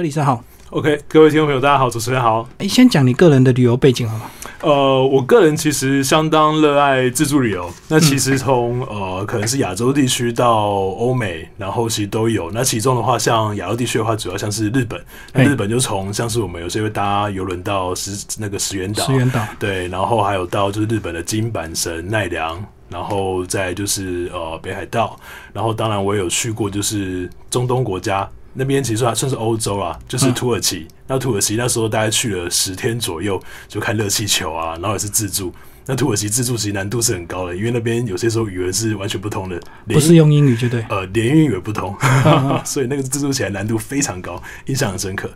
克里斯好。OK，各位听众朋友，大家好，主持人好。哎，先讲你个人的旅游背景好吗？呃，我个人其实相当热爱自助旅游。那其实从、呃，可能是亚洲地区到欧美，然后其实都有。那其中的话，像亚洲地区的话，主要像是日本。那日本就从像是我们有些会搭游轮到石那个石原岛，石原岛。对，然后还有到就是日本的金板神奈良，然后再就是呃北海道，然后当然我也有去过就是中东国家那边，其实算算是欧洲啊，就是嗯土耳其。那土耳其那时候大概去了十天左右，就看热气球啊，然后也是自助。那土耳其自助其实难度是很高的，因为那边有些时候语文是完全不通的，不是用英语就对。呃，连英语也不通，所以那个自助起来难度非常高，印象很深刻。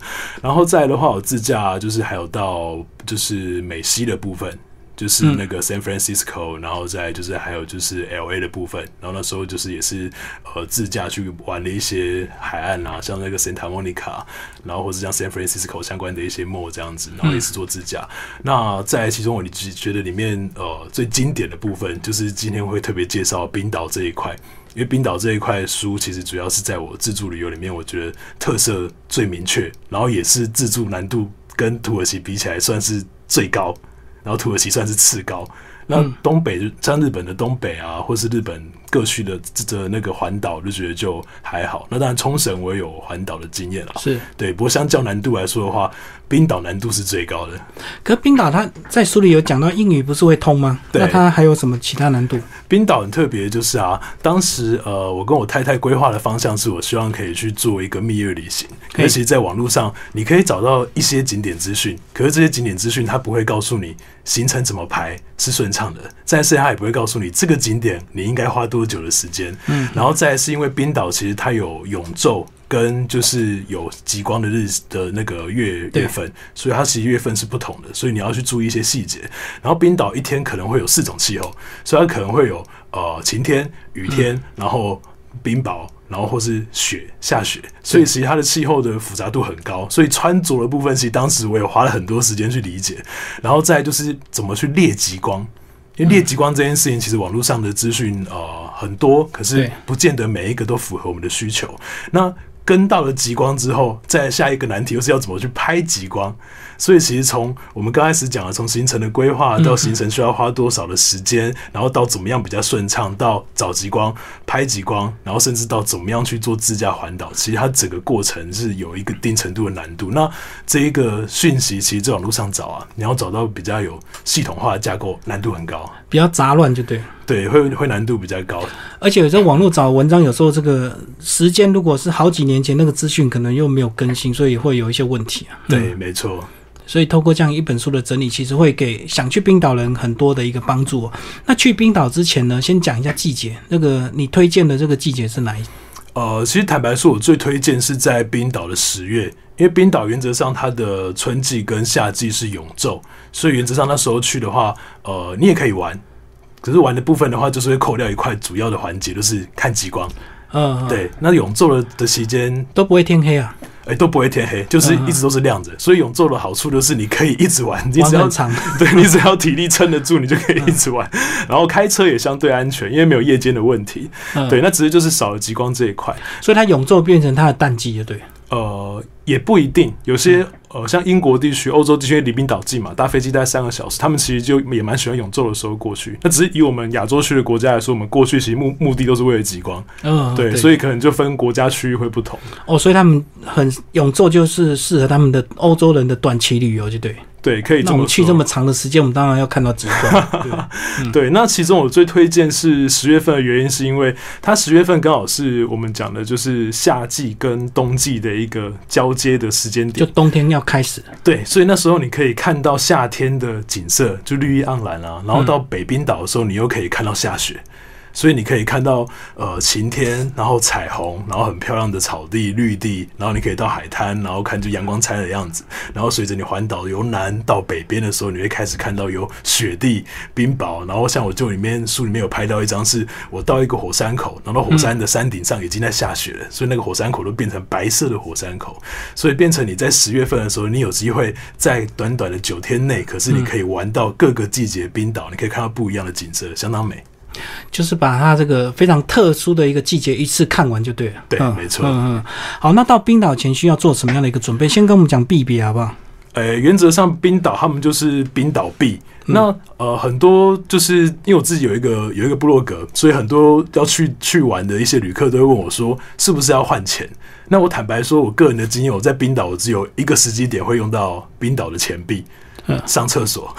然后再来的话，我自驾就是还有到就是美西的部分，就是那个 San Francisco，、然后再就是还有就是 L A 的部分。然后那时候就是也是呃自驾去玩了一些海岸啊，像那个 Santa Monica，然后或者像 San Francisco 相关的一些 mall 这样子，然后也是做自驾。那在其中我只觉得里面呃最经典的部分，就是今天会特别介绍冰岛这一块。因为冰岛这一块书，其实主要是在我自助旅游里面，我觉得特色最明确，然后也是自助难度跟土耳其比起来算是最高，然后土耳其算是次高。那东北就像日本的东北啊，或是日本各区的的那个环岛，就觉得就还好。那当然冲绳我也有环岛的经验了，是，对。不过相较难度来说的话，冰岛难度是最高的。可冰岛它在书里有讲到英语不是会通吗？对那它还有什么其他难度？冰岛很特别，就是啊，当时呃，我跟我太太规划的方向是我希望可以去做一个蜜月旅行。可是其实，在网络上你可以找到一些景点资讯，可是这些景点资讯它不会告诉你行程怎么排是顺畅的，再来是它也不会告诉你这个景点你应该花多久的时间。嗯，然后再来是因为冰岛其实它有永昼。跟就是有极光的日子的那个月对月份，所以它其实月份是不同的，所以你要去注意一些细节。然后冰岛一天可能会有四种气候，所以它可能会有呃晴天、雨天，然后冰雹，然后或是雪下雪，所以其实它的气候的复杂度很高。所以穿着的部分，其实当时我也花了很多时间去理解。然后再就是怎么去列极光。因为列极光这件事情，其实网络上的资讯呃很多，可是不见得每一个都符合我们的需求。那跟到了极光之后，再下一个难题又是要怎么去拍极光。所以其实从我们刚开始讲的，从行程的规划到行程需要花多少的时间，然后到怎么样比较顺畅，到找极光、拍极光，然后甚至到怎么样去做自驾环岛，其实它整个过程是有一个一定程度的难度。那这一个讯息，其实在网路上找啊，你要找到比较有系统化的架构，难度很高。比较杂乱就对。对，会会难度比较高。而且有时候网络找文章，有时候这个时间如果是好几年前那个资讯，可能又没有更新，所以会有一些问题啊。对，没错。所以透过这样一本书的整理，其实会给想去冰岛人很多的一个帮助、哦。那去冰岛之前呢，先讲一下季节。那个你推荐的这个季节是哪一？呃，其实坦白说，我最推荐是在冰岛的十月，因为冰岛原则上它的春季跟夏季是永昼，所以原则上那时候去的话，呃，你也可以玩，可是玩的部分的话，就是会扣掉一块主要的环节，就是看极光。嗯，对，那永昼的的期间，都不会天黑啊，哎、都不会天黑，就是一直都是亮着，所以永昼的好处就是你可以一直玩，你只要 长。对你只要体力撑得住，你就可以一直玩。然后开车也相对安全，因为没有夜间的问题。嗯对，那只是就是少了极光这一块。所以它永昼变成它的淡季，就对。呃，也不一定，有些呃，像英国地区、欧洲地区离冰岛近嘛，搭飞机大概三个小时，他们其实就也蛮喜欢永昼的时候过去。那只是以我们亚洲区的国家来说，我们过去其实目目的都是为了极光，嗯，对，所以可能就分国家区域会不同。哦，所以他们很永昼就是适合他们的欧洲人的短期旅游，就对。对，可以这么说那我们去这么长的时间，我们当然要看到极光。对 对，那其中我最推荐是十月份的原因，是因为它十月份刚好是我们讲的就是夏季跟冬季的一个交接的时间点就。冬天要开始了。对，所以那时候你可以看到夏天的景色，就绿意盎然啊。然后到北冰岛的时候，你又可以看到下雪。所以你可以看到呃晴天，然后彩虹，然后很漂亮的草地、绿地，然后你可以到海滩，然后看就阳光灿烂的样子。然后随着你环岛由南到北边的时候，你会开始看到有雪地、冰雹。然后像我就里面书里面有拍到一张，是我到一个火山口，然后火山的山顶上已经在下雪了，所以那个火山口都变成白色的火山口，所以变成你在十月份的时候，你有机会在短短的九天内，可是你可以玩到各个季节冰岛，你可以看到不一样的景色，相当美。就是把它这个非常特殊的一个季节一次看完就对了。对，嗯没错。嗯嗯，好，那到冰岛前需要做什么样的一个准备？先跟我们讲避别好不好？呃，原则上冰岛他们就是冰岛币。嗯那呃，很多就是因为我自己有一个有一个部落格，所以很多要去去玩的一些旅客都会问我说，是不是要换钱？那我坦白说，我个人的经验，我在冰岛我只有一个时机点会用到冰岛的钱币，嗯上厕所。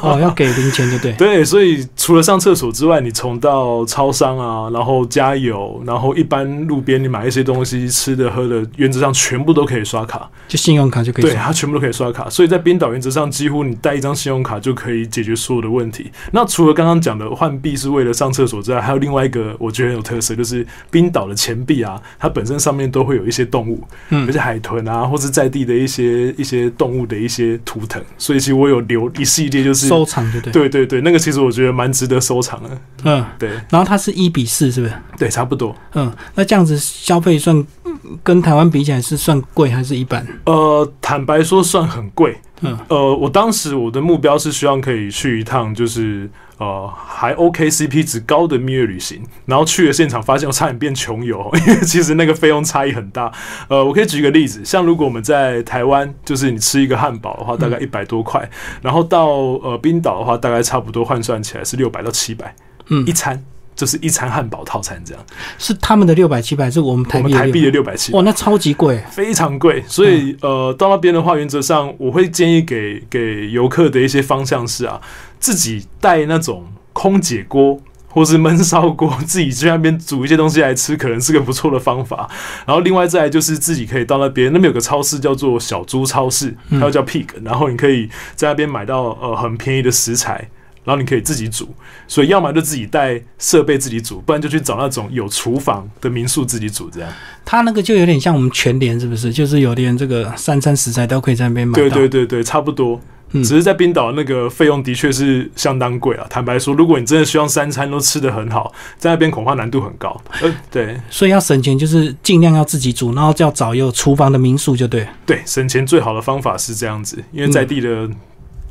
哦，要给零钱就对。对，所以除了上厕所之外，你从到超商啊，然后加油，然后一般路边你买一些东西吃的喝的，原则上全部都可以刷卡。就信用卡就可以对，刷。它全部都可以刷卡，所以在冰岛原则上几乎你带一张信用卡就可以解决所有的问题。那除了刚刚讲的换币是为了上厕所之外，还有另外一个我觉得很有特色，就是冰岛的钱币啊，它本身上面都会有一些动物，嗯而且海豚啊，或是在地的一些一些动物的一些图腾，所以其实我有留一系列就是。收藏对对。对对对，那个其实我觉得蛮值得收藏的。嗯，对然后它是一比四，是不是？对，差不多。嗯，那这样子消费算嗯跟台湾比起来是算贵还是一般？呃，坦白说算很贵。嗯呃，我当时我的目标是希望可以去一趟，就是呃还 OK CP 值高的蜜月旅行。然后去了现场，发现我差点变穷游，因为其实那个费用差异很大。呃，我可以举一个例子，像如果我们在台湾，就是你吃一个汉堡的话，大概一百多块，然后到呃冰岛的话，大概差不多换算起来是六百到七百，嗯一餐就是一餐汉堡套餐这样。是他们的六百七百，还是我们台币的我们台币的六百七，哇，那超级贵。非常贵，所以、呃，到那边的话，原则上我会建议给给游客的一些方向是啊，自己带那种空姐锅。或是焖烧锅，自己去那边煮一些东西来吃，可能是个不错的方法。然后另外再来就是自己可以到那边，那边有个超市叫做小猪超市，它又叫 Pig，、然后你可以在那边买到呃很便宜的食材，然后你可以自己煮。所以要么就自己带设备自己煮，不然就去找那种有厨房的民宿自己煮这样。它那个就有点像我们全联，是不是？就是有点这个三餐食材都可以在那边买到。对对对对，差不多。嗯只是在冰岛那个费用的确是相当贵啊。坦白说，如果你真的希望三餐都吃得很好，在那边恐怕难度很高。呃，对所以要省钱，就是尽量要自己煮，然后就要找有厨房的民宿就对。对，省钱最好的方法是这样子，因为在地的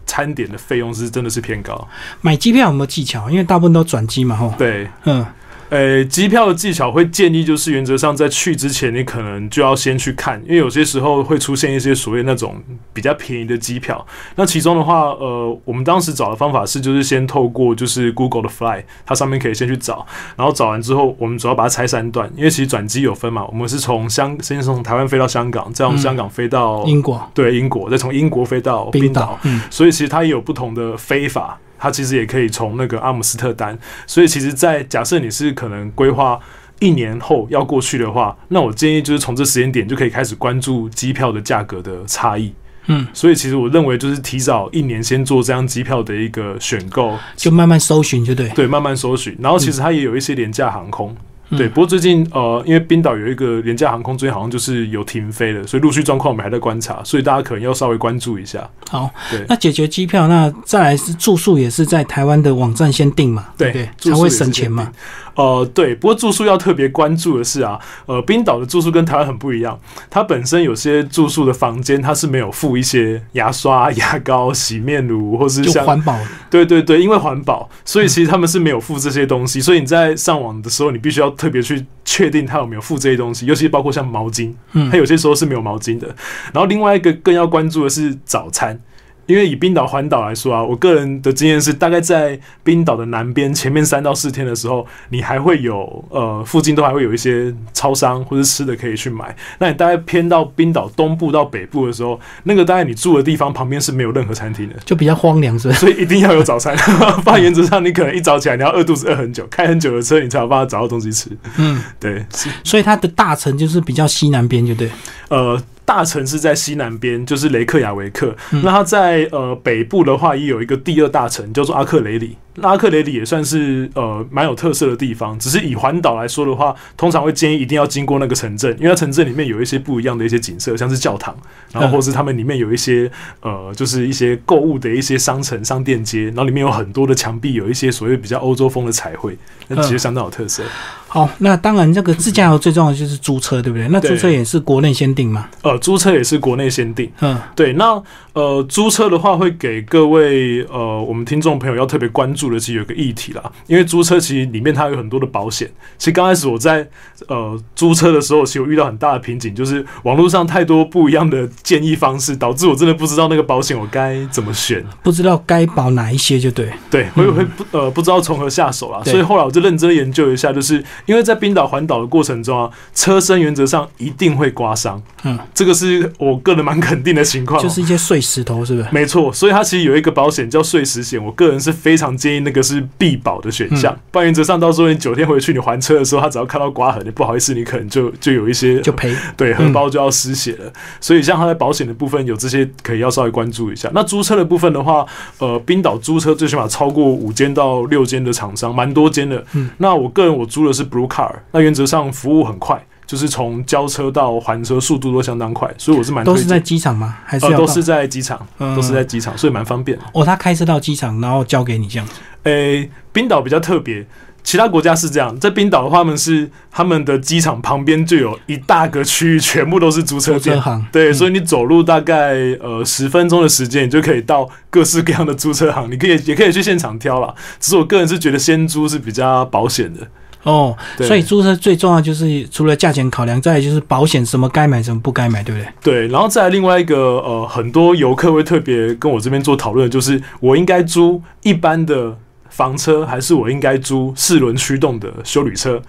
餐点的费用是真的是偏高。买机票有没有技巧？因为大部分都转机嘛，吼。对，嗯，呃，机票的技巧会建议就是原则上在去之前，你可能就要先去看，因为有些时候会出现一些所谓那种比较便宜的机票。那其中的话，呃，我们当时找的方法是，就是先透过就是 Google 的 Fly，它上面可以先去找，然后找完之后，我们主要把它拆三段，因为其实转机有分嘛，我们是从香先从台湾飞到香港，再从香港飞到、英国、对英国，再从英国飞到冰岛冰岛，，嗯，所以其实它也有不同的飞法，它其实也可以从那个阿姆斯特丹。所以其实，在假设你是可能规划一年后要过去的话，那我建议就是从这时间点就可以开始关注机票的价格的差异。嗯，所以其实我认为就是提早一年先做这张机票的一个选购，就慢慢搜寻就对。对，慢慢搜寻。然后其实它也有一些廉价航空。嗯对，不过最近呃，因为冰岛有一个廉价航空，最近好像就是有停飞了，所以陆续状况我们还在观察，所以大家可能要稍微关注一下。好对，那解决机票，那再来是住宿，也是在台湾的网站先订嘛，对对？才会省钱嘛。呃，对，不过住宿要特别关注的是啊，呃，冰岛的住宿跟台湾很不一样，它本身有些住宿的房间它是没有附一些牙刷、牙膏、洗面乳，或是像环保，对对对，因为环保，所以其实他们是没有附这些东西，所以你在上网的时候，你必须要特别去确定它有没有附这些东西，尤其包括像毛巾，嗯它有些时候是没有毛巾的。然后另外一个更要关注的是早餐。因为以冰岛环岛来说啊，我个人的经验是，大概在冰岛的南边前面三到四天的时候，你还会有呃附近都还会有一些超商或者吃的可以去买。那你大概偏到冰岛东部到北部的时候，那个大概你住的地方旁边是没有任何餐厅的，就比较荒凉，是不是？所以一定要有早餐。不然原则上你可能一早起来你要饿肚子饿很久，开很久的车你才有办法找到东西吃。嗯，对，是所以它的大城就是比较西南边，就对。呃。大城市在西南边，就是雷克雅维克。嗯那它在呃北部的话，也有一个第二大城，叫做阿克雷里。那阿克雷里也算是呃蛮有特色的地方。只是以环岛来说的话，通常会建议一定要经过那个城镇，因为它城镇里面有一些不一样的一些景色，像是教堂，然后或是他们里面有一些呃就是一些购物的一些商城、商店街，然后里面有很多的墙壁有一些所谓比较欧洲风的彩绘，那其实相当有特色。好，那当然这个自驾游最重要的就是租车，对不对？那租车也是国内先定嘛。呃，租车也是国内先定。嗯，对，那呃，租车的话会给各位呃我们听众朋友要特别关注注的，其实有个议题啦。因为租车其实里面它有很多的保险。其实刚开始我在呃租车的时候，其实我遇到很大的瓶颈，就是网络上太多不一样的建议方式，导致我真的不知道那个保险我该怎么选，不知道该保哪一些就对。对，会会不呃不知道从何下手啦。所以后来我就认真研究一下，就是因为在冰岛环岛的过程中啊，车身原则上一定会刮伤。嗯，这个是我个人蛮肯定的情况，就是一些碎石头，是不是？没错，所以它其实有一个保险叫碎石险，我个人是非常建议那个是必保的选项。不然原则上到时候你九天回去你还车的时候，他只要看到刮痕，你不好意思，你可能就就有一些就赔，对，荷包就要失血了。所以像他在保险的部分有这些可以要稍微关注一下。那租车的部分的话，呃，冰岛租车最起码超过五间到六间的厂商，蛮多间的。嗯，那我个人我租的是 Blue Car，那原则上服务很快。就是从交车到还车速度都相当快，所以我是蛮都是在机场吗？还是都是在机场？都是在机场，所以蛮方便。哦，他开车到机场，然后交给你这样子。诶，冰岛比较特别，其他国家是这样，在冰岛的话，他们是他们的机场旁边就有一大个区域，全部都是租车店。对，所以你走路大概呃十分钟的时间，你就可以到各式各样的租车行。你可以也可以去现场挑啦。只是我个人是觉得先租是比较保险的。哦，所以租车最重要就是除了价钱考量，再就是保险，什么该买什么不该买，对不对？对，然后再另外一个呃，很多游客会特别跟我这边做讨论，就是我应该租一般的房车，还是我应该租四轮驱动的修旅车？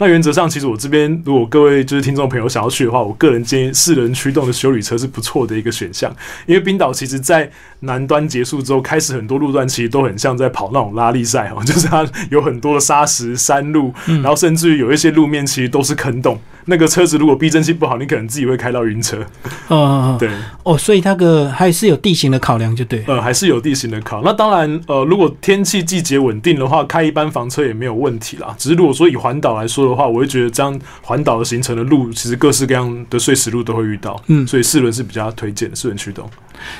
那原则上，其实我这边如果各位就是听众朋友想要去的话，我个人建议四人驱动的修理车是不错的一个选项。因为冰岛其实，在南端结束之后，开始很多路段其实都很像在跑那种拉力赛哦，就是它有很多的沙石山路，然后甚至于有一些路面其实都是坑洞。那个车子如果避震器不好，你可能自己会开到晕车。嗯，对。哦，所以那个还是有地形的考量，就对。呃，还是有地形的考。那当然，呃，如果天气季节稳定的话，开一般房车也没有问题啦。只是如果说以环岛来说的话，我会觉得这样环岛的行程的路，其实各式各样的碎石路都会遇到。嗯，所以四轮是比较推荐的，四轮驱动。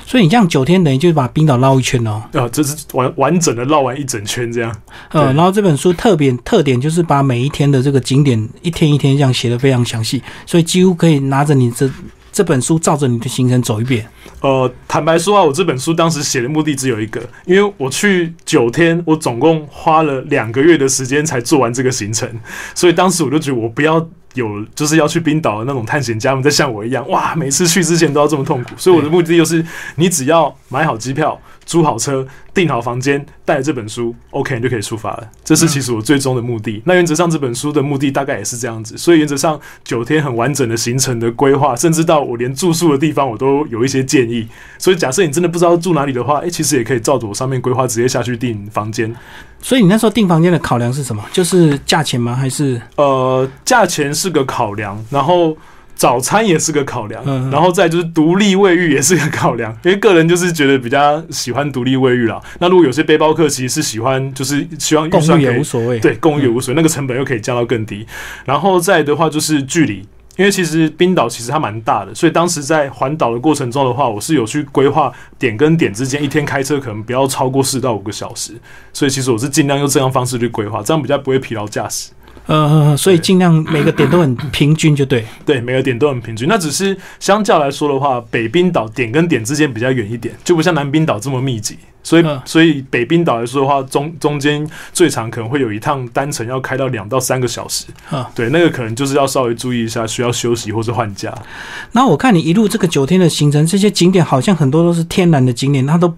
所以你这样九天等于就是把冰岛绕一圈哦。啊，这是完完整的绕完一整圈这样。呃，然后这本书特别特点就是把每一天的这个景点一天一天这样写的非常详细，所以几乎可以拿着你这这本书照着你的行程走一遍。呃，坦白说啊，我这本书当时写的目的只有一个，因为我去九天，我总共花了两个月的时间才做完这个行程，所以当时我就觉得我不要。有就是要去冰岛的那种探险家们，在像我一样，哇，每次去之前都要这么痛苦。所以我的目的就是，你只要买好机票、租好车、订好房间，带着这本书，OK，你就可以出发了。这是其实我最终的目的。那原则上这本书的目的大概也是这样子。所以原则上九天很完整的行程的规划，甚至到我连住宿的地方我都有一些建议。所以假设你真的不知道住哪里的话，诶，其实也可以照着我上面规划直接下去订房间。所以你那时候订房间的考量是什么？就是价钱吗？还是呃，价钱是个考量，然后早餐也是个考量，然后再就是独立卫浴也是个考量。因为个人就是觉得比较喜欢独立卫浴啦。那如果有些背包客其实是喜欢，就是希望预算也无所谓，对，共也无所谓，那个成本又可以降到更低。然后再的话就是距离。因为其实冰岛其实它蛮大的，所以当时在环岛的过程中的话，我是有去规划点跟点之间一天开车可能不要超过四到五个小时，所以其实我是尽量用这样方式去规划，这样比较不会疲劳驾驶。嗯，所以尽量每个点都很平均，就对。对，每个点都很平均。那只是相较来说的话，北冰岛点跟点之间比较远一点，就不像南冰岛这么密集。所以，所以北冰岛来说的话，中中间最长可能会有一趟单程要开到两到三个小时。啊，对，那个可能就是要稍微注意一下，需要休息或者换假。那我看你一路这个九天的行程，这些景点好像很多都是天然的景点，它都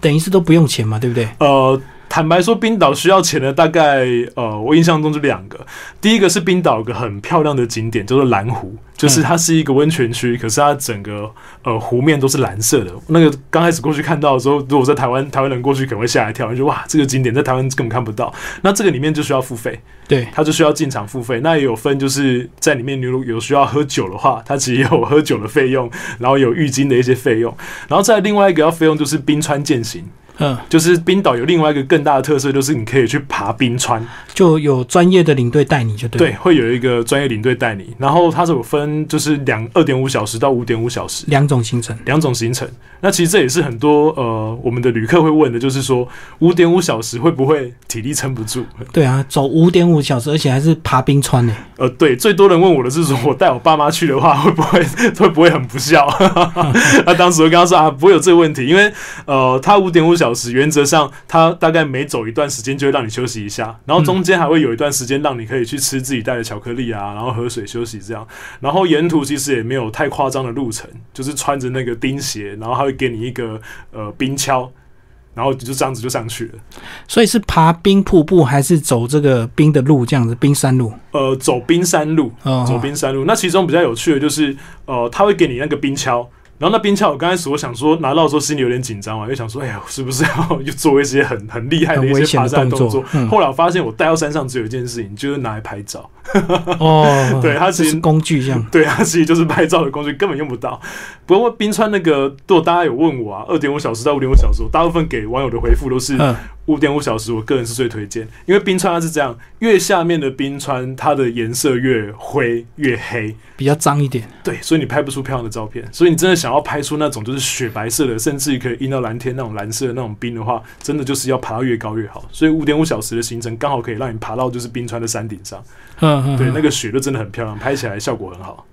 等于是都不用钱嘛，对不对？呃。坦白说，冰岛需要钱的大概，呃，我印象中就两个。第一个是冰岛有个很漂亮的景点，叫做蓝湖，就是它是一个温泉区，可是它整个呃湖面都是蓝色的。那个刚开始过去看到的时候，如果在台湾台湾人过去可能会吓一跳，就哇，这个景点在台湾根本看不到。那这个里面就需要付费，对，它就需要进场付费。那也有分，就是在里面如果有需要喝酒的话，它其实有喝酒的费用，然后有浴巾的一些费用，然后再另外一个要费用就是冰川践行。嗯，就是冰岛有另外一个更大的特色，就是你可以去爬冰川，就有专业的领队带你就对。对，会有一个专业领队带你，然后它是有分，就是两二点五小时到五点五小时两种行程，两种行程。那其实这也是很多呃我们的旅客会问的，就是说五点五小时会不会体力撑不住？对啊，走五点五小时，而且还是爬冰川呢。呃，对，最多人问我的是说，我带我爸妈去的话，会不会 会不会很不孝？那当时我跟他说啊，不会有这个问题，因为呃，他五点五小小时，原则上它大概每走一段时间就会让你休息一下，然后中间还会有一段时间让你可以去吃自己带的巧克力啊，然后喝水休息这样。然后沿途其实也没有太夸张的路程，就是穿着那个钉鞋，然后还会给你一个呃冰橇，然后就这样子就上去了。所以是爬冰瀑布还是走这个冰的路这样子？冰山路？呃，走冰山路，哦走冰山路。那其中比较有趣的就是，呃，他会给你那个冰橇。然后那冰橇，我刚开始我想说拿到的时候心里有点紧张嘛，又想说，哎呀，是不是要 又做一些很很厉害的一些爬山动动作？嗯后来我发现我带到山上只有一件事情，就是拿来拍照。哦，对它其实是工具一样。对，它其实就是拍照的工具，根本用不到。不过冰川那个，如果大家有问我啊，二点五小时到五点五小时，我大部分给网友的回复都是嗯，五点五小时，我个人是最推荐，因为冰川它是这样，越下面的冰川它的颜色越灰越黑，比较脏一点。对，所以你拍不出漂亮的照片。所以你真的想要拍出那种就是雪白色的，甚至于可以映到蓝天那种蓝色的那种冰的话，真的就是要爬到越高越好。所以五点五小时的行程刚好可以让你爬到就是冰川的山顶上，嗯嗯，对，嗯那个雪就真的很漂亮，拍起来效果很好。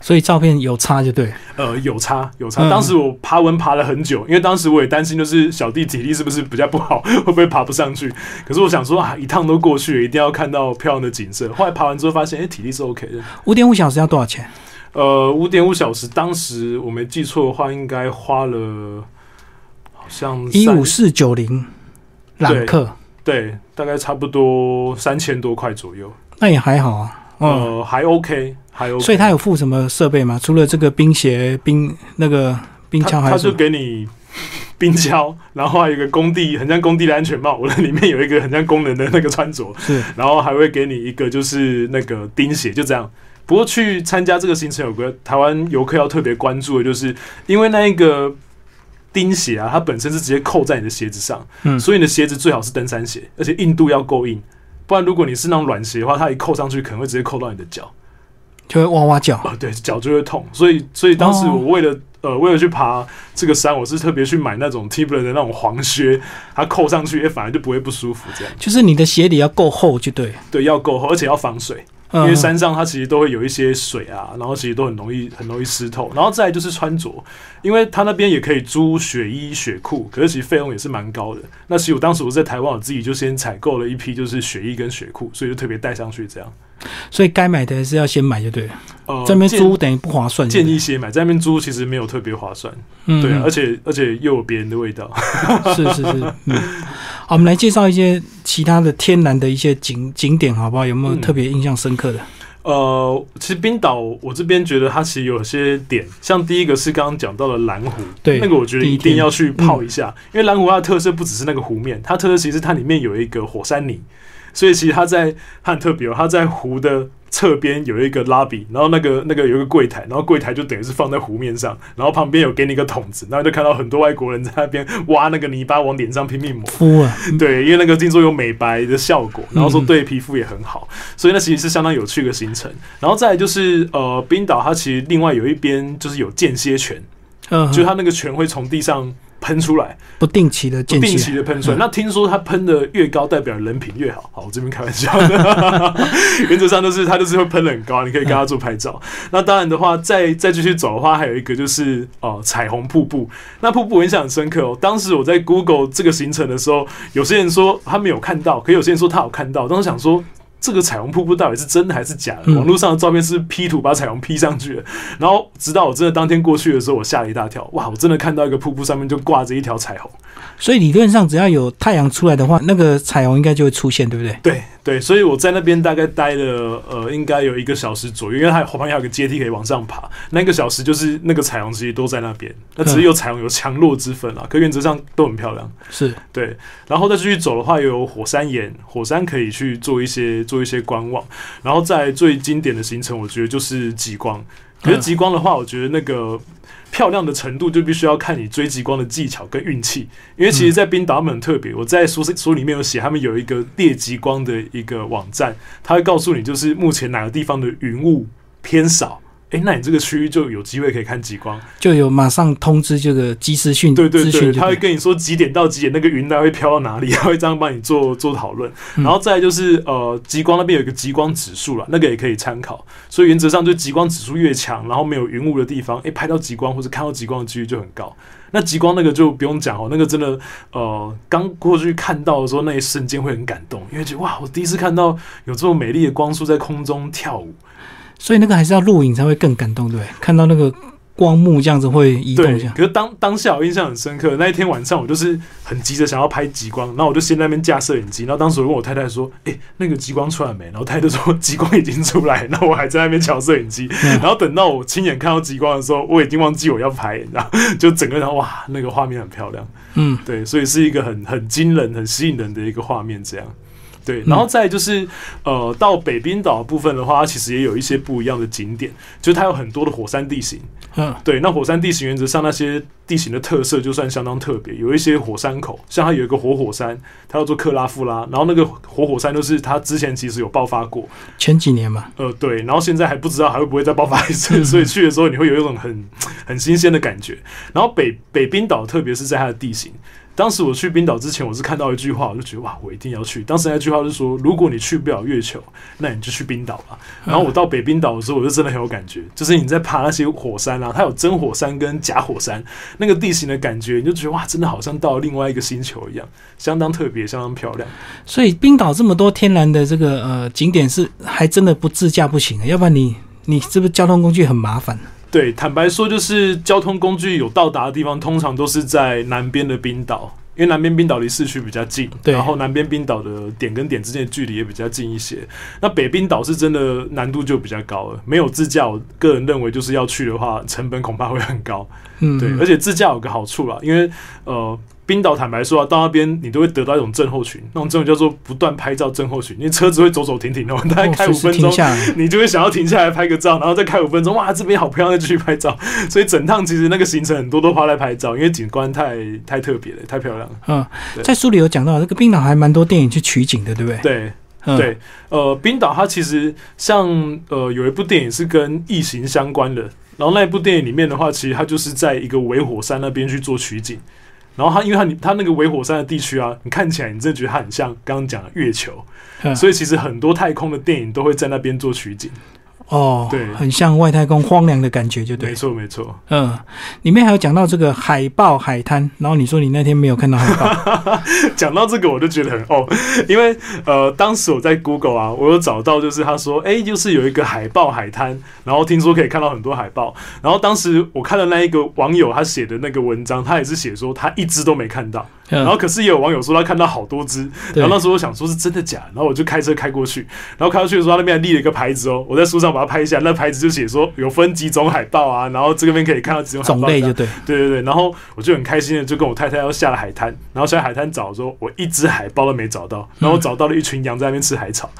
所以照片有差就对。呃，有差有差。嗯当时我爬文爬了很久，因为当时我也担心，就是小弟体力是不是比较不好，会不会爬不上去？可是我想说啊，一趟都过去了，一定要看到漂亮的景色。后来爬完之后发现，哎、体力是 OK 的。五点五小时要多少钱？呃，五点五小时，当时我没记错的话，应该花了好像三一五四九零朗克，对，大概差不多三千多块左右。那也还好啊。哦，呃，还 OK，还 OK。所以他有附什么设备吗？除了这个冰鞋、冰那个冰他他就枪还有什么？给你冰胶，然后还有一个工地，很像工地的安全帽，我的里面有一个很像工人的那个穿着，是然后还会给你一个就是那个钉鞋，就这样。不过去参加这个行程，有个台湾游客要特别关注的，就是因为那一个钉鞋啊，它本身是直接扣在你的鞋子上，嗯所以你的鞋子最好是登山鞋，而且硬度要够硬，不然如果你是那种软鞋的话，它一扣上去可能会直接扣到你的脚。就会哇哇叫。啊，对，脚就会痛，所以所以当时哦我为了、呃为了去爬这个山，我是特别去买那种 Timberland 的那种黄靴，它扣上去也反而就不会不舒服，这样就是你的鞋底要够厚就对。对，要够厚，而且要防水，因为山上它其实都会有一些水啊，然后其实都很容易很容易湿透，然后再来就是穿着，因为它那边也可以租雪衣雪裤，可是其实费用也是蛮高的。那其实我当时我在台湾，我自己就先采购了一批就是雪衣跟雪裤，所以就特别带上去这样。所以该买的还是要先买就对了。呃，这边租等于不划算。建议先买，在那边租其实没有特别划算，嗯，对啊，嗯而且而且又有别人的味道。是是是，嗯，好，我们来介绍一些其他的天然的一些景景点，好不好？有没有嗯特别印象深刻的？呃，其实冰岛我这边觉得它其实有些点，像第一个是刚刚讲到的蓝湖，对那个我觉得一定要去泡一下，因为蓝湖它的特色不只是那个湖面，它特色其实它里面有一个火山泥，所以其实它在它很特别哦，它在湖的侧边有一个 lobby，然后那个那个有一个柜台，然后柜台就等于是放在湖面上，然后旁边有给你一个桶子，然后就看到很多外国人在那边挖那个泥巴往脸上拼命抹。敷啊，对，因为那个听说有美白的效果，然后说嗯对皮肤也很好，所以那其实是相当有趣的行程。然后再来就是呃，冰岛它其实另外有一边就是有间歇泉，嗯，就是它那个泉会从地上喷出来，不定期的不定期的喷出来。嗯那听说它喷的越高，代表人品越好。好，我这边开玩笑的，原则上都是它就是会喷的很高，你可以跟它做拍照。那当然的话，再再继续走的话，还有一个就是呃彩虹瀑布。那瀑布我印象很深刻哦。当时我在 Google 这个行程的时候，有些人说他没有看到，可有些人说他有看到。当时想说。这个彩虹瀑布到底是真的还是假的？嗯网络上的照片是 P 图把彩虹 P 上去的，然后直到我真的当天过去的时候，我吓了一大跳，哇！我真的看到一个瀑布上面就挂着一条彩虹。所以理论上只要有太阳出来的话，那个彩虹应该就会出现，对不对？对对，所以我在那边大概待了呃，应该有一个小时左右，因为它后面还有个阶梯可以往上爬。那一个小时就是那个彩虹其实都在那边，那只是有彩虹有强弱之分啦，可原则上都很漂亮。是，对，然后再继续走的话，有火山岩，火山可以去做一些做一些观望，然后在最经典的行程，我觉得就是极光。可是嗯极光的话，我觉得那个漂亮的程度就必须要看你追极光的技巧跟运气，因为其实，在冰岛他们很特别，我在书书里面有写，他们有一个猎极光的一个网站，它会告诉你就是目前哪个地方的云雾偏少。哎，那你这个区域就有机会可以看极光，就有马上通知这个即时讯，对对对，他会会跟你说几点到几点那个云带会飘到哪里，他会这样帮你做做讨论。然后再来就是呃，极光那边有一个极光指数了，那个也可以参考。所以原则上就极光指数越强，然后没有云雾的地方，哎，拍到极光或者看到极光的几率就很高。那极光那个就不用讲哦，那个真的呃，刚过去看到的时候，那一瞬间会很感动，因为觉得哇，我第一次看到有这么美丽的光束在空中跳舞。所以那个还是要录影才会更感动，对看到那个光幕这样子会移动一下。可是当当下我印象很深刻，那一天晚上我就是很急着想要拍极光，然后我就先在那边架摄影机，然后当时我问我太太说：“哎，那个极光出来没？”然后太太说：“极光已经出来。”然后我还在那边瞧摄影机，然后等到我亲眼看到极光的时候，我已经忘记我要拍，你知道，就整个人哇，那个画面很漂亮。嗯，对，所以是一个很很惊人、很吸引人的一个画面，这样。对，然后再就是，呃，到北冰岛部分的话，它其实也有一些不一样的景点，就是它有很多的火山地形。嗯，对，那火山地形原则上那些地形的特色就算相当特别，有一些火山口，像它有一个活火山，它叫做克拉夫拉，然后那个活火山就是它之前其实有爆发过，前几年嘛。呃，对，然后现在还不知道还会不会再爆发一次，所以去的时候你会有一种很很新鲜的感觉。然后北北冰岛，特别是在它的地形。当时我去冰岛之前，我是看到一句话，我就觉得哇，我一定要去。当时那句话是说，如果你去不了月球，那你就去冰岛吧。然后我到北冰岛的时候，我就真的很有感觉，就是你在爬那些火山啊，它有真火山跟假火山，那个地形的感觉，你就觉得哇，真的好像到了另外一个星球一样，相当特别，相当漂亮。所以冰岛这么多天然的这个呃景点是还真的不自驾不行，要不然你你是不是交通工具很麻烦？对，坦白说，就是交通工具有到达的地方，通常都是在南边的冰岛，因为南边冰岛离市区比较近，然后南边冰岛的点跟点之间的距离也比较近一些。那北冰岛是真的难度就比较高了，没有自驾，我个人认为就是要去的话，成本恐怕会很高。嗯，对，而且自驾有个好处啦，因为呃。冰岛坦白说啊，到那边你都会得到一种症候群，那种症候叫做不断拍照症候群。你车子会走走停停的，大概开五分钟，你就会想要停下来拍个照，然后再开五分钟，哇，这边好漂亮，再继续拍照。所以整趟其实那个行程很多都花在拍照，因为景观太太特别了，太漂亮了。嗯，在书里有讲到，这个冰岛还蛮多电影去取景的，对不对？对对，呃，冰岛它其实像呃有一部电影是跟异形相关的，然后那一部电影里面的话，其实它就是在一个尾火山那边去做取景。然后它，因为它你它那个围火山的地区啊，你看起来你真的觉得它很像刚刚讲的月球，所以其实很多太空的电影都会在那边做取景。哦，对，很像外太空荒凉的感觉，就对。没错，没错。嗯，里面还有讲到这个海豹海滩，然后你说你那天没有看到海豹，讲到这个我就觉得很哦，因为呃，当时我在 Google 啊，我有找到就是他说，哎，就是有一个海豹海滩，然后听说可以看到很多海豹，然后当时我看了那一个网友他写的那个文章，他也是写说他一只都没看到。然后可是也有网友说他看到好多只，然后那时候我想说是真的假，然后我就开车开过去，然后开过去的时候他那边立了一个牌子哦，我在书上把它拍一下，那牌子就写说有分几种海豹啊，然后这边可以看到几种种类就对，对对对，然后我就很开心的就跟我太太要下了海滩，然后下海滩找的时候，我一只海豹都没找到，然后找到了一群羊在那边吃海草，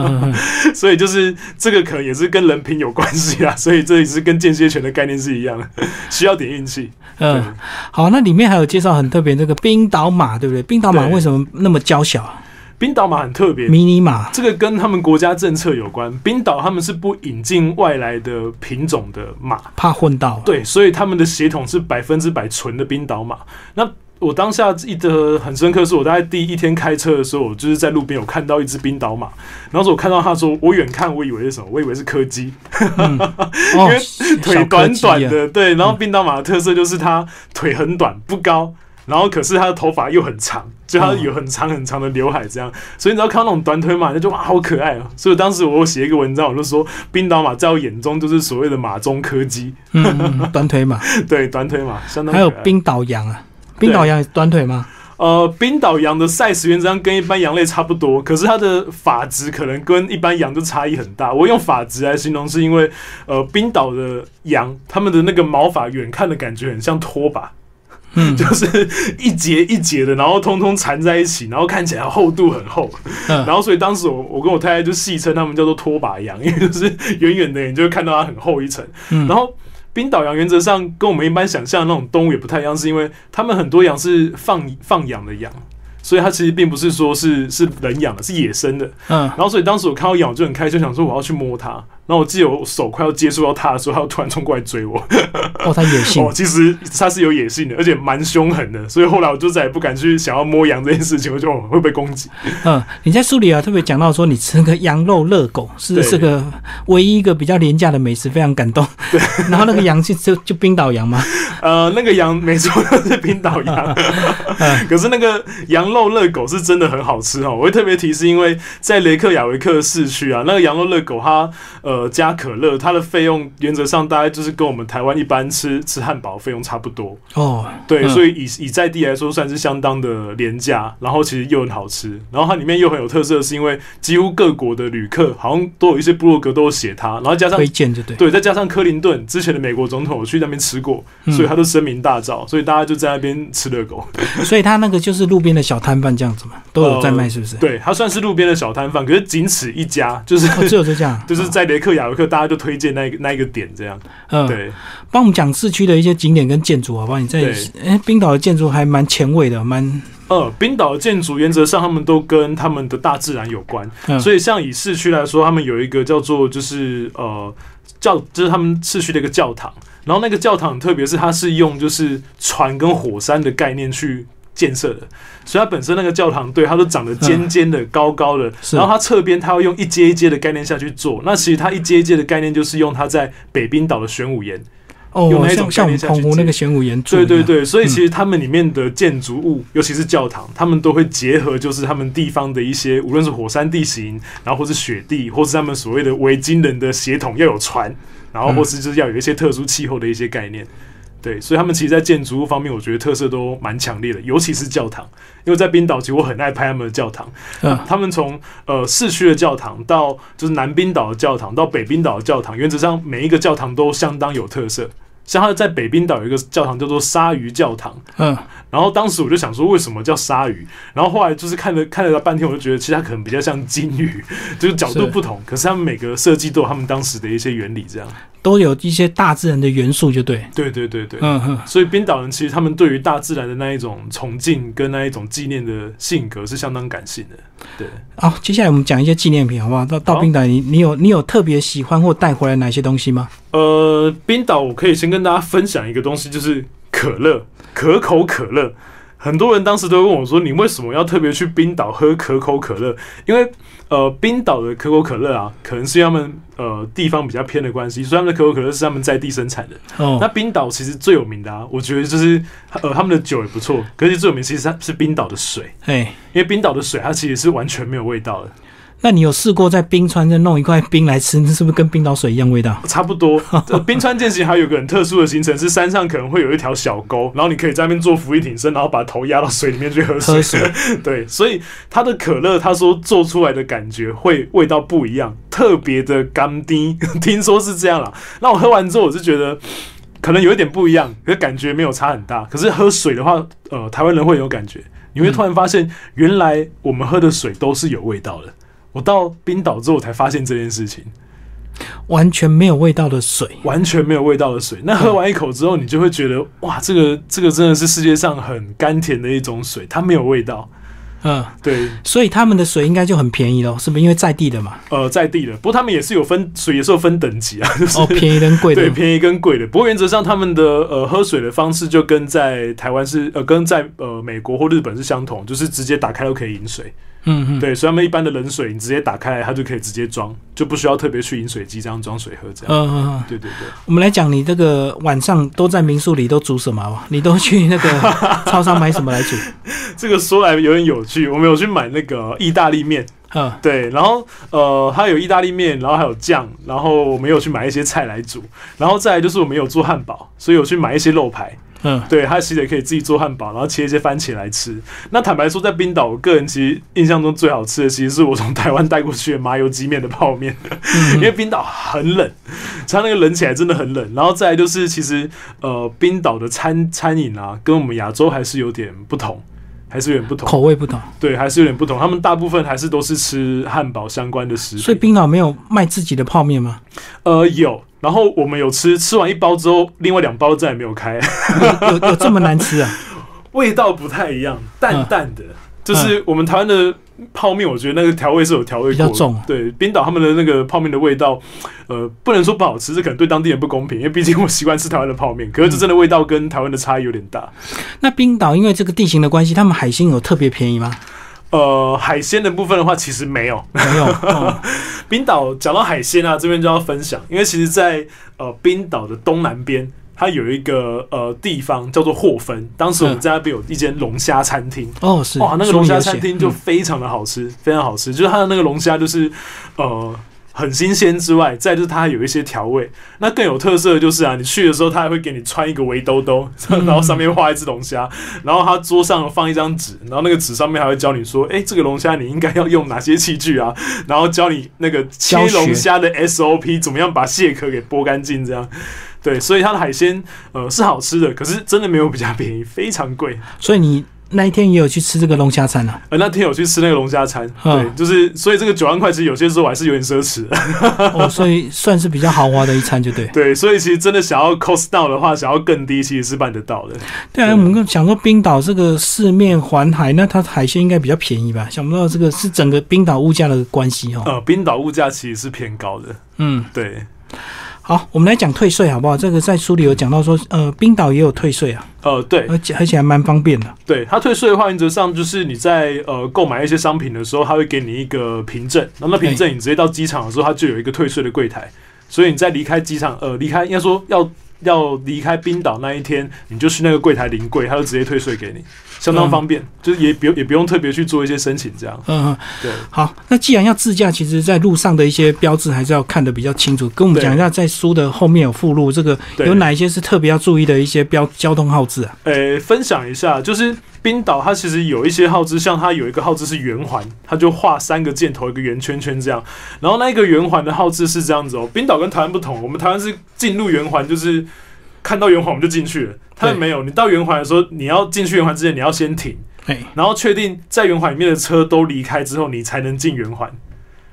所以就是这个可能也是跟人品有关系啊，所以这也是跟间歇权的概念是一样的，需要点运气。嗯，好，那里面还有介绍很特别，那个冰岛马，对不对？冰岛马为什么那么娇小？冰岛马很特别，迷你马，这个跟他们国家政策有关。冰岛他们是不引进外来的品种的马，怕混到。对，所以他们的血统是百分之百纯的冰岛马。那我当下记得很深刻，是我大概第一天开车的时候，我就是在路边有看到一只冰岛马，然后我看到他说，我远看我以为是什么，我以为是柯基，因为腿短短的，对，然后冰岛马的特色就是它腿很短，不高，然后可是他的头发又很长，就他有很长很长的刘海这样，所以你知道看到那种短腿马，就哇好可爱哦。所以当时我写一个文章，我就说冰岛马在我眼中就是所谓的马中柯基，短腿马，对，短腿马，相当还有冰岛羊啊。冰岛羊短腿吗？呃，冰岛羊的 size 原则上跟一般羊类差不多，可是它的发质可能跟一般羊就差异很大。我用发质来形容，是因为呃，冰岛的羊它们的那个毛发远看的感觉很像拖把，嗯，就是一节一节的，然后通通缠在一起，然后看起来厚度很厚。然后所以当时我我跟我太太就戏称他们叫做拖把羊，因 为就是远远的你就会看到它很厚一层，然后。冰岛羊原则上跟我们一般想象的那种动物也不太一样，是因为他们很多羊是放放养的羊，所以它其实并不是说是是人养的，是野生的。嗯，然后所以当时我看到羊，我就很开心，想说我要去摸它。然后我记得我手快要接触到他的时候，他突然冲过来追我。哦，他野性哦，其实他是有野性的，而且蛮凶狠的，所以后来我就再也不敢去想要摸羊这件事情，我就会被攻击。嗯，你在书里啊特别讲到说，你吃那个羊肉热狗是对这个唯一一个比较廉价的美食，非常感动。对 然后那个羊是就就冰岛羊吗？呃，那个羊没错，是冰岛羊，可是那个羊肉热狗是真的很好吃哦。我会特别提，是因为在雷克雅维克市区啊，那个羊肉热狗它呃加可乐，它的费用原则上大概就是跟我们台湾一般吃吃汉堡费用差不多。哦，对，嗯所以以以在地来说，算是相当的廉价，然后其实又很好吃，然后它里面又很有特色，是因为几乎各国的旅客好像都有一些部落格都有写它，然后加上推荐就对。对，再加上克林顿之前的美国总统，我去那边吃过，嗯所以他都声名大噪，所以大家就在那边吃热狗。所以他那个就是路边的小摊贩这样子嘛，都有在卖，是不是？对，它算是路边的小摊贩，可是仅此一家，就是哦，只有就这家。就是在雷克雅维克，大家就推荐那一个那一个点这样。嗯，对，帮我们讲市区的一些景点跟建筑好不好？你在对哎，冰岛的建筑还蛮前卫的，蛮呃，冰岛的建筑原则上他们都跟他们的大自然有关，嗯所以像以市区来说，他们有一个叫做就是呃教，就是他们市区的一个教堂，然后那个教堂特别是它是用就是船跟火山的概念去。建设的，所以它本身那个教堂对它都长得尖尖的、高高的，然后它侧边它要用一阶一阶的概念下去做。那其实它一阶一阶的概念就是用它在北冰岛的玄武岩，用哦，那种像像我们那个玄武岩柱，对对对，所以其实他们里面的建筑物，尤其是教堂，他们都会结合就是他们地方的一些，无论是火山地形，然后或是雪地，或是他们所谓的维京人的血统要有船，然后或是就是要有一些特殊气候的一些概念。对，所以他们其实，在建筑物方面，我觉得特色都蛮强烈的，尤其是教堂。因为在冰岛，其实我很爱拍他们的教堂。嗯他们从呃市区的教堂到就是南冰岛的教堂，到北冰岛的教堂，原则上每一个教堂都相当有特色。像他在北冰岛有一个教堂叫做鲨鱼教堂，嗯，然后当时我就想说，为什么叫鲨鱼？然后后来就是看了看了它半天，我就觉得其实它可能比较像金鱼，就是角度不同。可是他们每个设计都有他们当时的一些原理，这样。都有一些大自然的元素，就对。对对对对。嗯哼，所以冰岛人其实他们对于大自然的那一种崇敬跟那一种纪念的性格是相当感性的。对，好，接下来我们讲一些纪念品，好不好？到到冰岛，你你有你有特别喜欢或带回来哪些东西吗？呃，冰岛我可以先跟大家分享一个东西，就是可乐，可口可乐。很多人当时都问我说：“你为什么要特别去冰岛喝可口可乐？”因为呃，冰岛的可口可乐啊，可能是他们呃地方比较偏的关系，所以他们的可口可乐是他们在地生产的。那哦，冰岛其实最有名的啊，我觉得就是呃他们的酒也不错，可是最有名其实它是冰岛的水，哎，因为冰岛的水它其实是完全没有味道的。那你有试过在冰川再弄一块冰来吃，那是不是跟冰岛水一样味道？差不多。呃冰川践行还有一个很特殊的行程，是山上可能会有一条小沟，然后你可以在那边做俯卧挺身，然后把头压到水里面去喝水。喝水，对，所以它的可乐，他说做出来的感觉会味道不一样，特别的甘滴，听说是这样啦。那我喝完之后，我是觉得。可能有一点不一样，可是感觉没有差很大。可是喝水的话，呃，台湾人会有感觉，你会突然发现，原来我们喝的水都是有味道的。我到冰岛之后，我才发现这件事情。完全没有味道的水。完全没有味道的水。那喝完一口之后，你就会觉得哇，这个这个真的是世界上很甘甜的一种水，它没有味道。嗯，对，所以他们的水应该就很便宜咯，是不是？因为在地的嘛。呃，在地的，不过他们也是有分水，也是有分等级啊，就是、哦，便宜跟贵的对，。便宜跟贵的。不过原则上，他们的呃喝水的方式就跟在台湾是呃跟在呃美国或日本是相同，就是直接打开都可以饮水。嗯嗯，对，所以他们一般的冷水，你直接打开来，它就可以直接装，就不需要特别去饮水机这样装水喝这样。嗯嗯嗯。对对对。我们来讲，你这个晚上都在民宿里都煮什么？你都去那个 超商买什么来煮？这个说来有点有趣，我们有去买那个意大利面，嗯，对，然后呃，它有意大利面，然后还有酱，然后我们有去买一些菜来煮，然后再来就是我们有做汉堡，所以有去买一些肉排，嗯，对，它其实也可以自己做汉堡，然后切一些番茄来吃。那坦白说，在冰岛，我个人其实印象中最好吃的，其实是我从台湾带过去的麻油鸡面的泡面，因为冰岛很冷，它那个冷起来真的很冷。然后再来就是，其实呃，冰岛的餐餐饮啊，跟我们亚洲还是有点不同。还是有点不同，口味不同，对，还是有点不同。他们大部分还是都是吃汉堡相关的食品，所以冰岛没有卖自己的泡面吗？呃有。然后我们有吃，吃完一包之后，另外两包再也没有开，有有有这么难吃啊？味道不太一样，淡淡的，就是我们台湾的泡面，我觉得那个调味是有调味过比较重对，冰岛他们的那个泡面的味道，呃，不能说不好吃，这可能对当地人不公平，因为毕竟我习惯吃台湾的泡面，可是这真的味道跟台湾的差异有点大。那冰岛因为这个地形的关系，他们海鲜有特别便宜吗？呃，海鲜的部分的话，其实没有。没有。哦 冰岛讲到海鲜啊，这边就要分享，因为其实在，呃冰岛的东南边，它有一个呃地方叫做霍芬。当时我们在那边有一间龙虾餐厅，哦，是哇，那个龙虾餐厅就嗯非常的好吃，非常好吃。就是它的那个龙虾，就是呃很新鲜之外，再就是它还有一些调味。那更有特色的就是啊，你去的时候，它还会给你穿一个围兜兜，嗯 然后上面画一只龙虾，然后它桌上放一张纸，然后那个纸上面还会教你说，哎、这个龙虾你应该要用哪些器具啊，然后教你那个切龙虾的 SOP，怎么样把蟹壳给剥干净，这样。对，所以它的海鲜呃是好吃的，可是真的没有比较便宜，非常贵。所以你那一天也有去吃这个龙虾餐啊？呃，那天有去吃那个龙虾餐，嗯对，就是所以这个九万块，其实有些时候还是有点奢侈的，哦，所以算是比较豪华的一餐，就对。对，所以其实真的想要 cost down 的话，想要更低，其实是办得到的。对啊，对我们想说冰岛这个四面环海，那它海鲜应该比较便宜吧？想不到这个是整个冰岛物价的关系哦。呃，冰岛物价其实是偏高的，嗯，对，好，我们来讲退税好不好？这个在书里有讲到说，呃，冰岛也有退税啊，呃，对，而且而且还蛮方便的。对，它退税的话，原则上就是你在呃购买一些商品的时候，它会给你一个凭证，然后那凭证你直接到机场的时候，它就有一个退税的柜台，所以你在离开机场，呃，离开应该说要要离开冰岛那一天，你就去那个柜台临柜，它就直接退税给你，相当方便，就是也不用也不用特别去做一些申请这样。嗯，嗯对，好，那既然要自驾，其实在路上的一些标志还是要看得比较清楚。跟我们对讲一下，在书的后面有附录，这个有哪一些是特别要注意的一些标交通号志啊？呃，分享一下，就是冰岛它其实有一些号志，像它有一个号志是圆环，它就画三个箭头一个圆圈圈这样。然后那一个圆环的号志是这样子哦。冰岛跟台湾不同，我们台湾是进入圆环就是看到圆环我们就进去了，他们没有。你到圆环的时候，你要进去圆环之前你要先停，哎，然后确定在圆环里面的车都离开之后，你才能进圆环。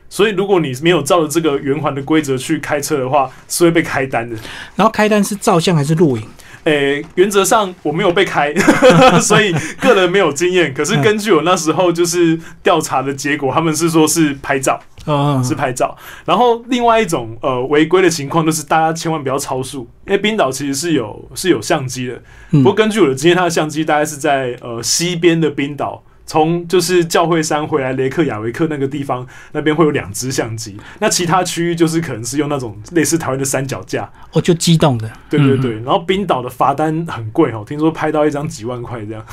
所以，如果你没有照着这个圆环的规则去开车的话，是会被开单的。然后开单是照相还是录影？诶、原则上我没有被开，所以个人没有经验。可是根据我那时候就是调查的结果，他们是说是拍照，哦，是拍照。然后另外一种呃违规的情况就是大家千万不要超速，因为冰岛其实是有是有相机的。嗯不过根据我的经验，它的相机大概是在呃西边的冰岛。从就是教会山回来雷克雅维克那个地方，那边会有两只相机，那其他区域就是可能是用那种类似台湾的三脚架，我就激动的。嗯对对对，然后冰岛的罚单很贵哦，听说拍到一张几万块这样。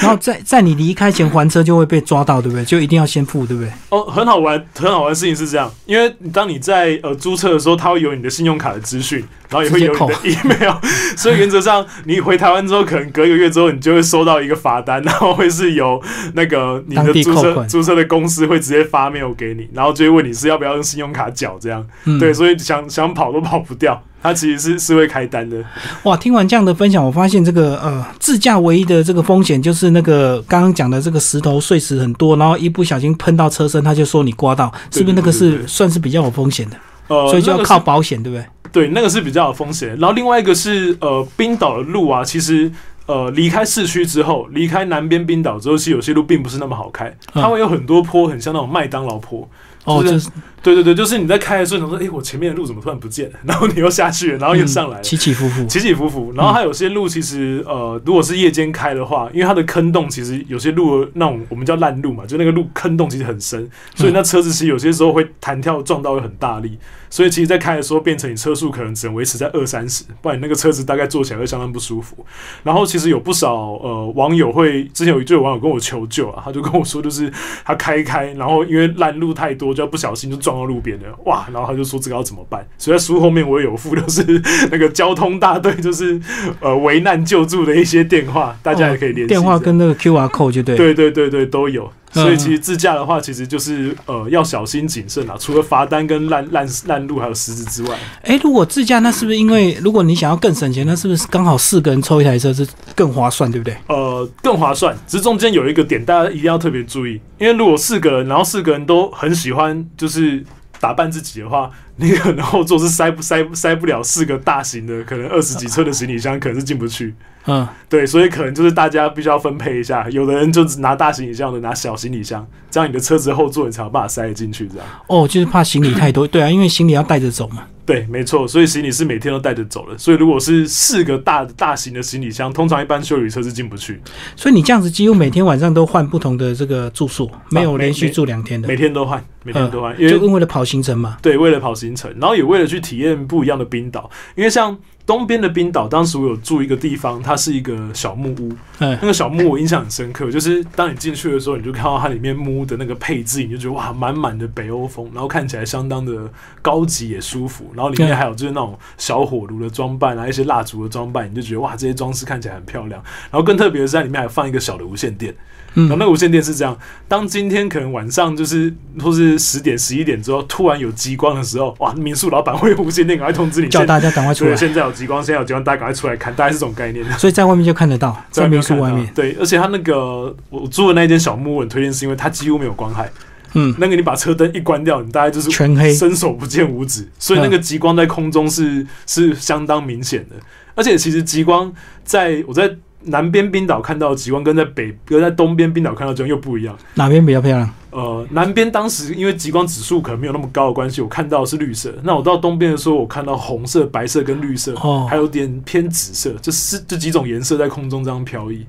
然后在在你离开前还车就会被抓到，对不对？就一定要先付，对不对？哦，很好玩，很好玩的事情是这样，因为当你在呃租车的时候，它会有你的信用卡的资讯，然后也会有你的 email，所以原则上你回台湾之后，可能隔一个月之后，你就会收到一个罚单，然后会是由 那个你的租车租车的公司会直接发 mail 给你，然后就会问你是要不要用信用卡缴这样。嗯，对，。所以想想跑都跑不掉，它其实是是会开单的。哇，听完这样的分享，我发现这个呃自驾唯一的这个风险就是那个刚刚讲的这个石头碎石很多，然后一不小心喷到车身，他就说你刮到，是不是那个是算是比较有风险的？呃，所以就要靠保险，对不对？对，那个是比较有风险。然后另外一个是呃，冰岛的路啊，其实呃离开市区之后，离开南边冰岛之后，其实有些路并不是那么好开，嗯它会有很多坡，很像那种麦当劳坡。就是对对对，就是你在开的时候，想说，诶，我前面的路怎么突然不见了？然后你又下去了，然后又上来了。嗯起起伏伏。起起伏伏，然后它有些路其实呃，如果是夜间开的话，因为它的坑洞其实有些路那种我们叫烂路嘛，就那个路坑洞其实很深，所以那车子其实有些时候会弹跳撞到会很大力，所以其实在开的时候变成你车速可能只能维持在二三十，不然你那个车子大概坐起来会相当不舒服。然后其实有不少呃网友会，之前有就有网友跟我求救啊，他就跟我说，就是他开一开，然后因为烂路太多，就要不小心就撞到路边的，哇！然后他就说这个要怎么办？所以在书后面我也有附，就是那个交通大队，就是呃危难救助的一些电话，大家也可以联系。电话跟那个 QR code 就对。。对对对对都有。嗯所以其实自驾的话，其实就是呃要小心谨慎啊。除了罚单跟烂烂烂路还有石子之外，哎，如果自驾，那是不是因为如果你想要更省钱，那是不是刚好四个人抽一台车是更划算，对不对？呃更划算。只是中间有一个点，大家一定要特别注意，因为如果四个人，然后四个人都很喜欢就是打扮自己的话，你可能后座是塞不塞塞不了四个大型的，可能二十几车的行李箱，可能是进不去。嗯，对，所以可能就是大家必须要分配一下，有的人就只拿大行李箱的，拿小行李箱，这样你的车子后座你才有办法塞得进去。这样哦，就是怕行李太多，对啊，因为行李要带着走嘛。对，没错，所以行李是每天都带着走的。所以如果是四个大大型的行李箱，通常一般修理车是进不去。所以你这样子几乎每天晚上都换不同的这个住宿，没有连续住两天的，每天都换，每天都换，因为就为了跑行程嘛。对，为了跑行程，然后也为了去体验不一样的冰岛，因为像。东边的冰岛，当时我有住一个地方，它是一个小木屋。嗯那个小木屋我印象很深刻，就是当你进去的时候，你就看到它里面木屋的那个配置，你就觉得哇，满满的北欧风，然后看起来相当的高级也舒服。然后里面还有就是那种小火炉的装扮啊，一些蜡烛的装扮，你就觉得哇，这些装饰看起来很漂亮。然后更特别的是，在里面还放一个小的无线电。然后嗯，那个无线电是这样：当今天可能晚上就是或是十点、十一点之后，突然有极光的时候，哇，民宿老板会有无线电赶快通知你，叫大家赶快出对，来，现在有极光，现在有极光，大家赶快出来看，大概是这种概念。所以在外面就看得到，在民宿外面。对，而且他那个我住的那间小木屋很推荐，是因为它几乎没有光害。嗯，那个你把车灯一关掉，你大概就是全黑。伸手不见五指，所以那个极光在空中是是相当明显的。而且其实极光在我在南边冰岛看到的极光，跟在北跟在东边冰岛看到的极光又不一样。哪边比较漂亮？呃，南边当时因为极光指数可能没有那么高的关系，我看到的是绿色。那我到东边的时候，我看到红色、白色跟绿色，哦还有点偏紫色，这是这几种颜色在空中这样飘逸。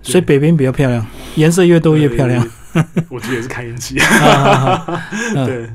所以北边比较漂亮，颜色越多越漂亮。呃。我觉得也是看运气。啊嗯 对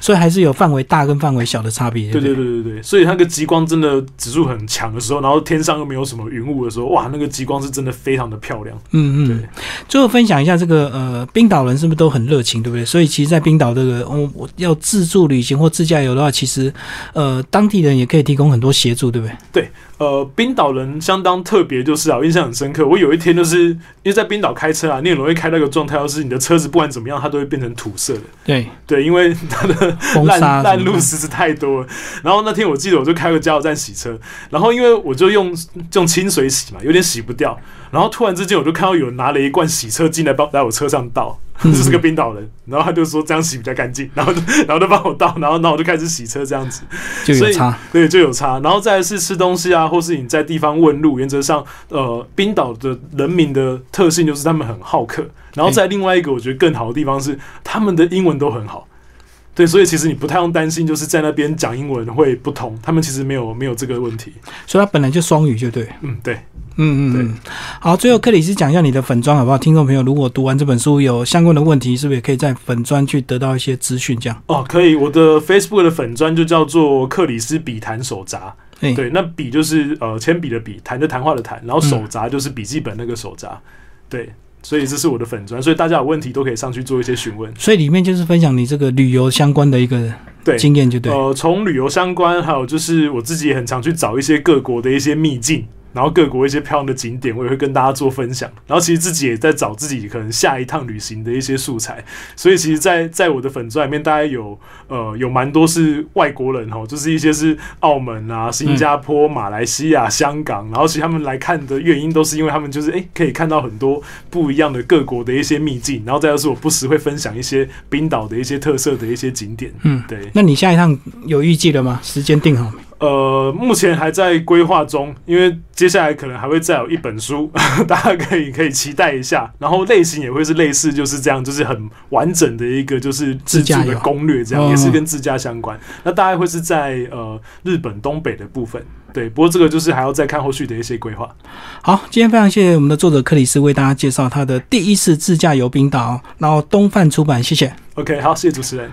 所以还是有范围大跟范围小的差别。对对对对对对，所以那个极光真的指数很强的时候，然后天上又没有什么云雾的时候，哇，那个极光是真的非常的漂亮。嗯嗯。最后分享一下这个呃，冰岛人是不是都很热情，对不对？所以其实，在冰岛这个，哦，我要自助旅行或自驾游的话，其实呃，当地人也可以提供很多协助，对不对？对呃，冰岛人相当特别，就是啊，我印象很深刻。我有一天就是因为在冰岛开车啊，你很容易开到一个状态，就是你的车子不管怎么样，它都会变成土色的。对，对，因为它烂烂路实在太多了。然后那天我记得我就开个加油站洗车，然后因为我就用用清水洗嘛，有点洗不掉。然后突然之间我就看到有人拿了一罐洗车进来帮在我车上倒，嗯这是个冰岛人，然后他就说这样洗比较干净，然后就然后就帮我倒，然后然后我就开始洗车这样子。所以就有差。对，就有差。然后再来是吃东西啊，或是你在地方问路，原则上，呃，冰岛的人民的特性就是他们很好客。然后在另外一个，我觉得更好的地方是他们的英文都很好。对，所以其实你不太用担心，就是在那边讲英文会不同，他们其实没有没有这个问题。所以它本来就双语，就对。嗯，对，嗯嗯嗯。好，最后克里斯讲一下你的粉砖好不好？听众朋友，如果读完这本书有相关的问题，是不是也可以在粉砖去得到一些资讯？这样。哦，可以。我的 Facebook 的粉砖就叫做克里斯笔谈手札。哎对，那笔就是呃铅笔的笔，谈的谈话的谈，然后手札就是笔记本那个手札。对，所以这是我的粉砖，所以大家有问题都可以上去做一些询问。所以里面就是分享你这个旅游相关的一个对，经验，就对。呃，从旅游相关，还有就是我自己也很常去找一些各国的一些秘境，然后各国一些漂亮的景点，我也会跟大家做分享。然后其实自己也在找自己可能下一趟旅行的一些素材，所以其实在，在我的粉钻里面，大概有呃有蛮多是外国人哦，就是一些是澳门啊、新加坡、马来西亚、香港，然后其实他们来看的原因都是因为他们就是诶可以看到很多不一样的各国的一些秘境，然后再就是我不时会分享一些冰岛的一些特色的一些景点，嗯，对。那你下一趟有预计了吗？时间定好没？呃，目前还在规划中，因为接下来可能还会再有一本书，大家可以可以期待一下。然后类型也会是类似，就是这样，就是很完整的一个就是自助的自驾游攻略，这样哦也是跟自驾相关。那大概会是在呃日本东北的部分，对。不过这个就是还要再看后续的一些规划。好，今天非常谢谢我们的作者克里斯为大家介绍他的第一次自驾游冰岛，然后东贩出版，谢谢。OK，好，谢谢主持人。